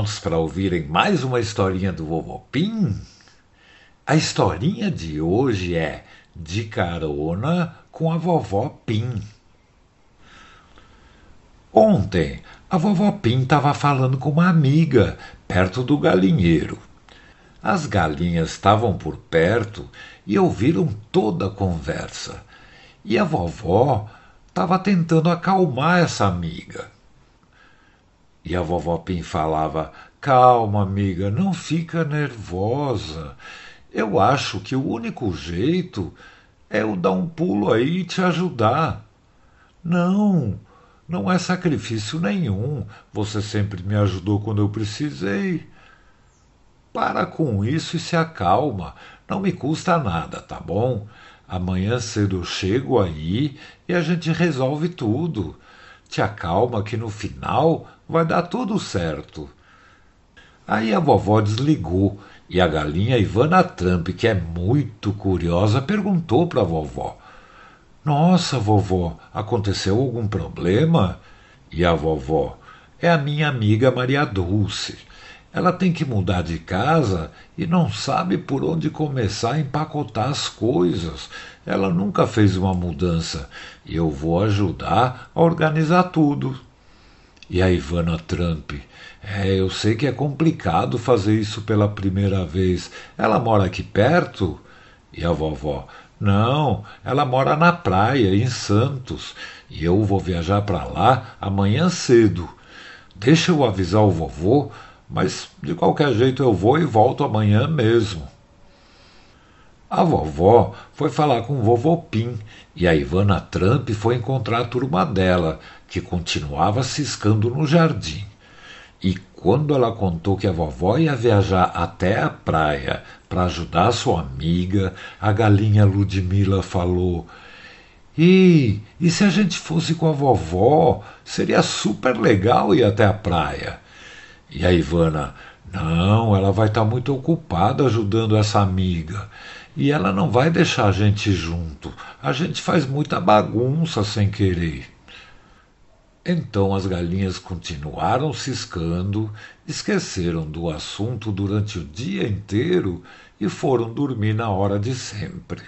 prontos para ouvirem mais uma historinha do Vovô Pim? A historinha de hoje é De Carona com a Vovó Pim. Ontem, a Vovó Pim estava falando com uma amiga perto do galinheiro. As galinhas estavam por perto e ouviram toda a conversa. E a vovó estava tentando acalmar essa amiga. E a vovó Pim falava: Calma, amiga, não fica nervosa. Eu acho que o único jeito é eu dar um pulo aí e te ajudar. Não, não é sacrifício nenhum. Você sempre me ajudou quando eu precisei. Para com isso e se acalma. Não me custa nada, tá bom? Amanhã cedo eu chego aí e a gente resolve tudo. Te acalma que no final vai dar tudo certo. Aí a vovó desligou e a galinha Ivana Trump, que é muito curiosa, perguntou para a vovó: Nossa, vovó, aconteceu algum problema? E a vovó: É a minha amiga Maria Dulce. Ela tem que mudar de casa e não sabe por onde começar a empacotar as coisas. Ela nunca fez uma mudança e eu vou ajudar a organizar tudo. E a Ivana Trump? É, eu sei que é complicado fazer isso pela primeira vez. Ela mora aqui perto? E a vovó? Não, ela mora na praia, em Santos, e eu vou viajar para lá amanhã cedo. Deixa eu avisar o vovô mas de qualquer jeito eu vou e volto amanhã mesmo. A vovó foi falar com o vovô Pim e a Ivana Trump foi encontrar a turma dela, que continuava ciscando no jardim. E quando ela contou que a vovó ia viajar até a praia para ajudar sua amiga, a galinha Ludmila falou: E, e se a gente fosse com a vovó? Seria super legal ir até a praia. E a Ivana, não, ela vai estar tá muito ocupada ajudando essa amiga. E ela não vai deixar a gente junto. A gente faz muita bagunça sem querer. Então as galinhas continuaram ciscando, esqueceram do assunto durante o dia inteiro e foram dormir na hora de sempre.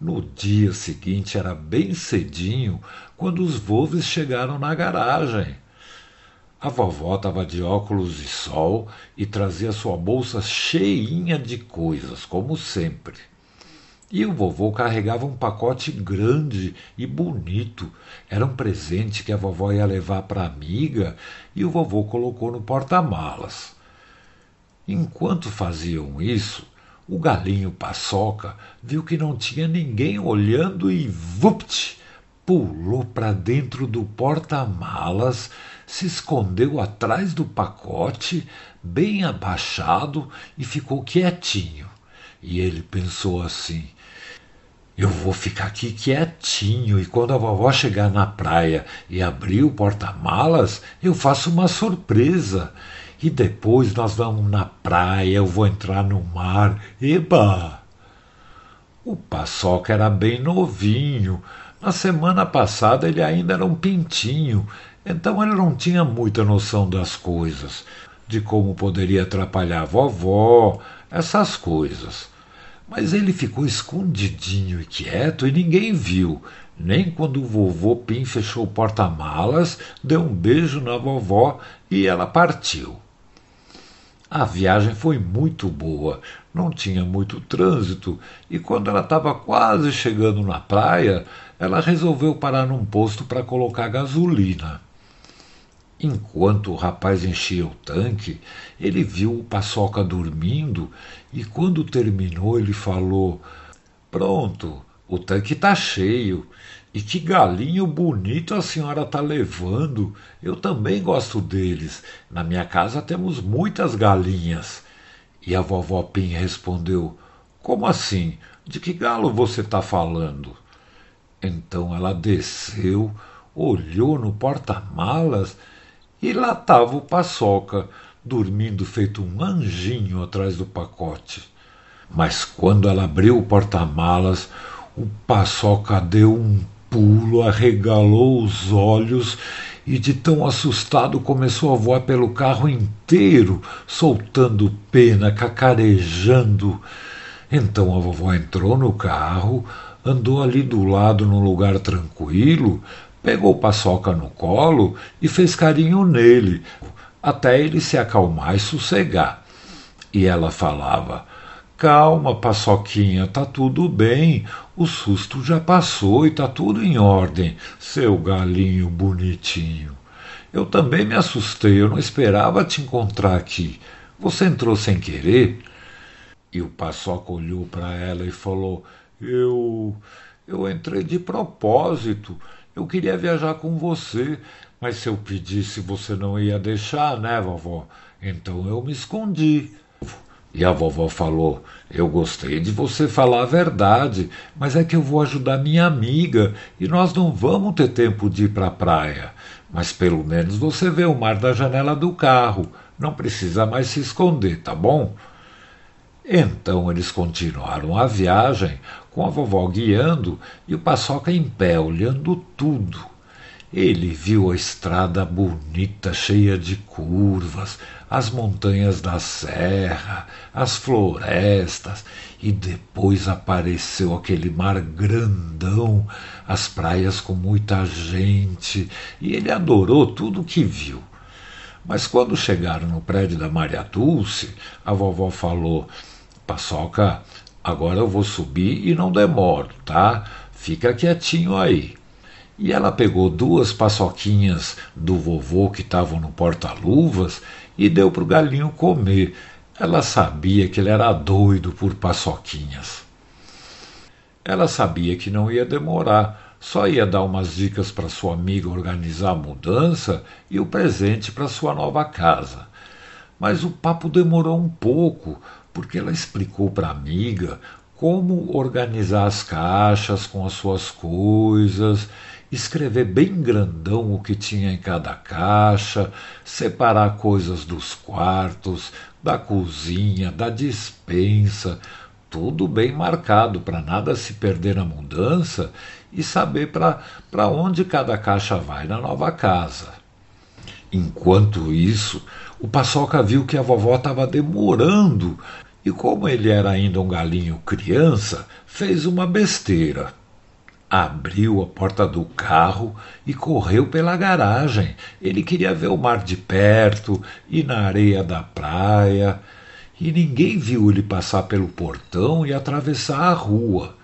No dia seguinte era bem cedinho quando os Wolves chegaram na garagem. A vovó estava de óculos de sol e trazia sua bolsa cheinha de coisas, como sempre. E o vovô carregava um pacote grande e bonito. Era um presente que a vovó ia levar para a amiga e o vovô colocou no porta-malas. Enquanto faziam isso, o galinho paçoca viu que não tinha ninguém olhando e vupt! pulou para dentro do porta-malas, se escondeu atrás do pacote, bem abaixado, e ficou quietinho. E ele pensou assim: eu vou ficar aqui quietinho e quando a vovó chegar na praia e abrir o porta-malas, eu faço uma surpresa. E depois nós vamos na praia, eu vou entrar no mar. Eba! O Paçoca era bem novinho, na semana passada ele ainda era um pintinho, então ele não tinha muita noção das coisas, de como poderia atrapalhar a vovó, essas coisas. Mas ele ficou escondidinho e quieto e ninguém viu, nem quando o vovô Pim fechou o porta-malas, deu um beijo na vovó e ela partiu. A viagem foi muito boa, não tinha muito trânsito, e quando ela estava quase chegando na praia, ela resolveu parar num posto para colocar gasolina. Enquanto o rapaz enchia o tanque, ele viu o Paçoca dormindo e, quando terminou, ele falou: Pronto, o tanque está cheio. E que galinho bonito a senhora está levando. Eu também gosto deles. Na minha casa temos muitas galinhas. E a vovó Pim respondeu: Como assim? De que galo você está falando? Então ela desceu, olhou no porta-malas e lá estava o Paçoca, dormindo feito um anjinho atrás do pacote. Mas quando ela abriu o porta-malas, o Paçoca deu um pulo, arregalou os olhos e de tão assustado começou a voar pelo carro inteiro, soltando pena, cacarejando. Então a vovó entrou no carro, andou ali do lado num lugar tranquilo, pegou o paçoca no colo e fez carinho nele, até ele se acalmar e sossegar. E ela falava: Calma, paçoquinha, tá tudo bem. O susto já passou e tá tudo em ordem, seu galinho bonitinho. Eu também me assustei, eu não esperava te encontrar aqui. Você entrou sem querer? E o paçoca olhou para ela e falou: Eu. Eu entrei de propósito. Eu queria viajar com você, mas se eu pedisse você não ia deixar, né, vovó? Então eu me escondi. E a vovó falou: Eu gostei de você falar a verdade, mas é que eu vou ajudar minha amiga e nós não vamos ter tempo de ir para a praia. Mas pelo menos você vê o mar da janela do carro. Não precisa mais se esconder, tá bom? Então eles continuaram a viagem, com a vovó guiando e o paçoca em pé, olhando tudo. Ele viu a estrada bonita, cheia de curvas, as montanhas da serra, as florestas, e depois apareceu aquele mar grandão, as praias com muita gente, e ele adorou tudo o que viu. Mas quando chegaram no prédio da Maria Dulce, a vovó falou: Paçoca, agora eu vou subir e não demoro, tá? Fica quietinho aí. E ela pegou duas paçoquinhas do vovô que estavam no porta-luvas e deu para o galinho comer. Ela sabia que ele era doido por paçoquinhas. Ela sabia que não ia demorar, só ia dar umas dicas para sua amiga organizar a mudança e o presente para sua nova casa. Mas o papo demorou um pouco, porque ela explicou para a amiga como organizar as caixas com as suas coisas, escrever bem grandão o que tinha em cada caixa, separar coisas dos quartos, da cozinha, da dispensa, tudo bem marcado para nada se perder na mudança e saber para onde cada caixa vai na nova casa. Enquanto isso, o Paçoca viu que a vovó estava demorando e como ele era ainda um galinho criança, fez uma besteira. Abriu a porta do carro e correu pela garagem. Ele queria ver o mar de perto e na areia da praia. E ninguém viu ele passar pelo portão e atravessar a rua.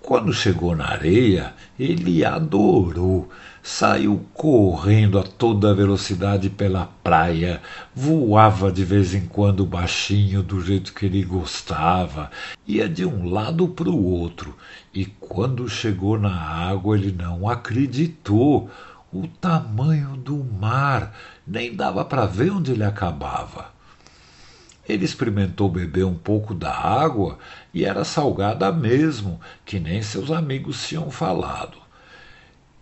Quando chegou na areia, ele adorou. Saiu correndo a toda velocidade pela praia, voava de vez em quando baixinho do jeito que ele gostava, ia de um lado para o outro, e quando chegou na água ele não acreditou. O tamanho do mar, nem dava para ver onde ele acabava. Ele experimentou beber um pouco da água e era salgada mesmo, que nem seus amigos tinham falado.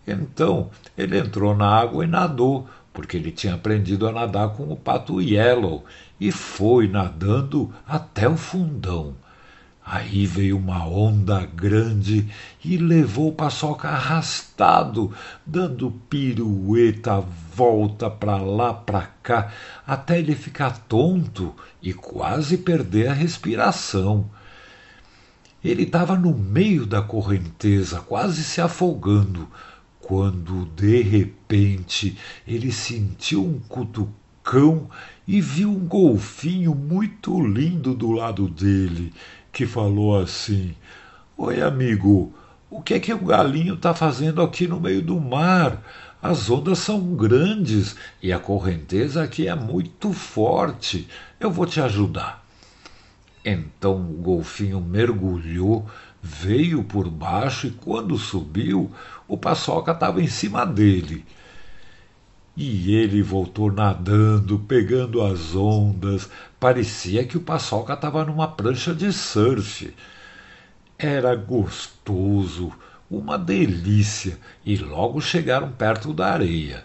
Então ele entrou na água e nadou, porque ele tinha aprendido a nadar com o pato Yellow, e foi nadando até o fundão. Aí veio uma onda grande e levou o paçoca arrastado, dando pirueta, volta para lá, para cá, até ele ficar tonto e quase perder a respiração. Ele estava no meio da correnteza, quase se afogando, quando de repente ele sentiu um cutucão e viu um golfinho muito lindo do lado dele que falou assim: Oi, amigo, o que é que o galinho está fazendo aqui no meio do mar? As ondas são grandes e a correnteza aqui é muito forte. Eu vou te ajudar. Então o golfinho mergulhou, veio por baixo e quando subiu, o paçoca estava em cima dele. E ele voltou nadando, pegando as ondas. Parecia que o Paçoca estava numa prancha de surf. Era gostoso, uma delícia, e logo chegaram perto da areia.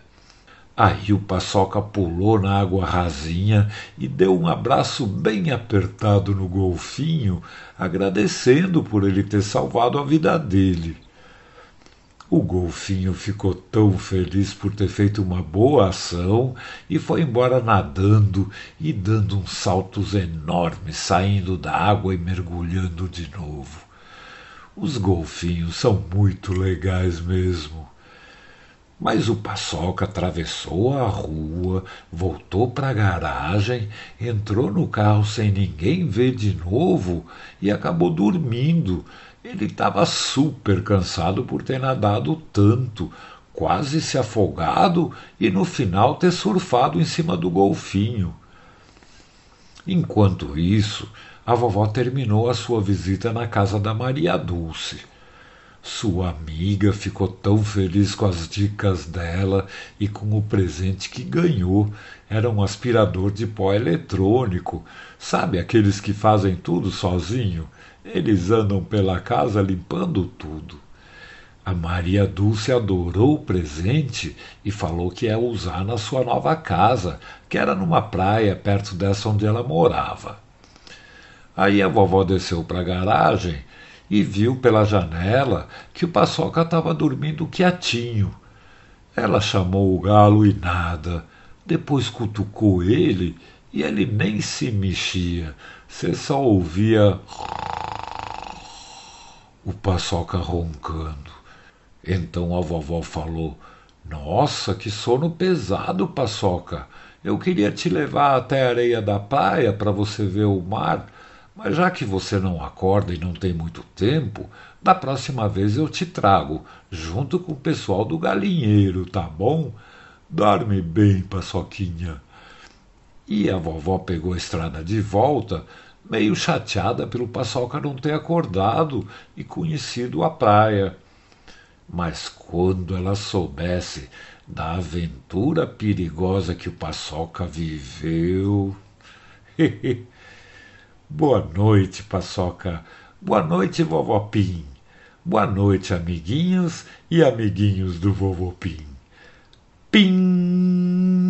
Aí o Paçoca pulou na água rasinha e deu um abraço bem apertado no golfinho, agradecendo por ele ter salvado a vida dele. O golfinho ficou tão feliz por ter feito uma boa ação e foi embora nadando e dando uns saltos enormes, saindo da água e mergulhando de novo. Os golfinhos são muito legais mesmo. Mas o Paçoca atravessou a rua, voltou para a garagem, entrou no carro sem ninguém ver de novo e acabou dormindo ele estava super cansado por ter nadado tanto, quase se afogado e no final ter surfado em cima do golfinho. Enquanto isso, a vovó terminou a sua visita na casa da Maria Dulce. Sua amiga ficou tão feliz com as dicas dela e com o presente que ganhou. Era um aspirador de pó eletrônico. Sabe aqueles que fazem tudo sozinho? Eles andam pela casa limpando tudo. A Maria Dulce adorou o presente e falou que ia usar na sua nova casa, que era numa praia perto dessa onde ela morava. Aí a vovó desceu para a garagem e viu pela janela que o Paçoca estava dormindo quietinho. Ela chamou o galo e nada. Depois cutucou ele e ele nem se mexia. Você só ouvia o Paçoca roncando. Então a vovó falou: Nossa, que sono pesado, Paçoca. Eu queria te levar até a areia da praia para você ver o mar, mas já que você não acorda e não tem muito tempo, da próxima vez eu te trago, junto com o pessoal do galinheiro, tá bom? Dorme bem, Paçoquinha. E a vovó pegou a estrada de volta, meio chateada pelo Paçoca não ter acordado e conhecido a praia. Mas quando ela soubesse da aventura perigosa que o Paçoca viveu. Boa noite, Paçoca. Boa noite, vovó Pim. Boa noite, amiguinhos e amiguinhos do vovô Pim. Pim!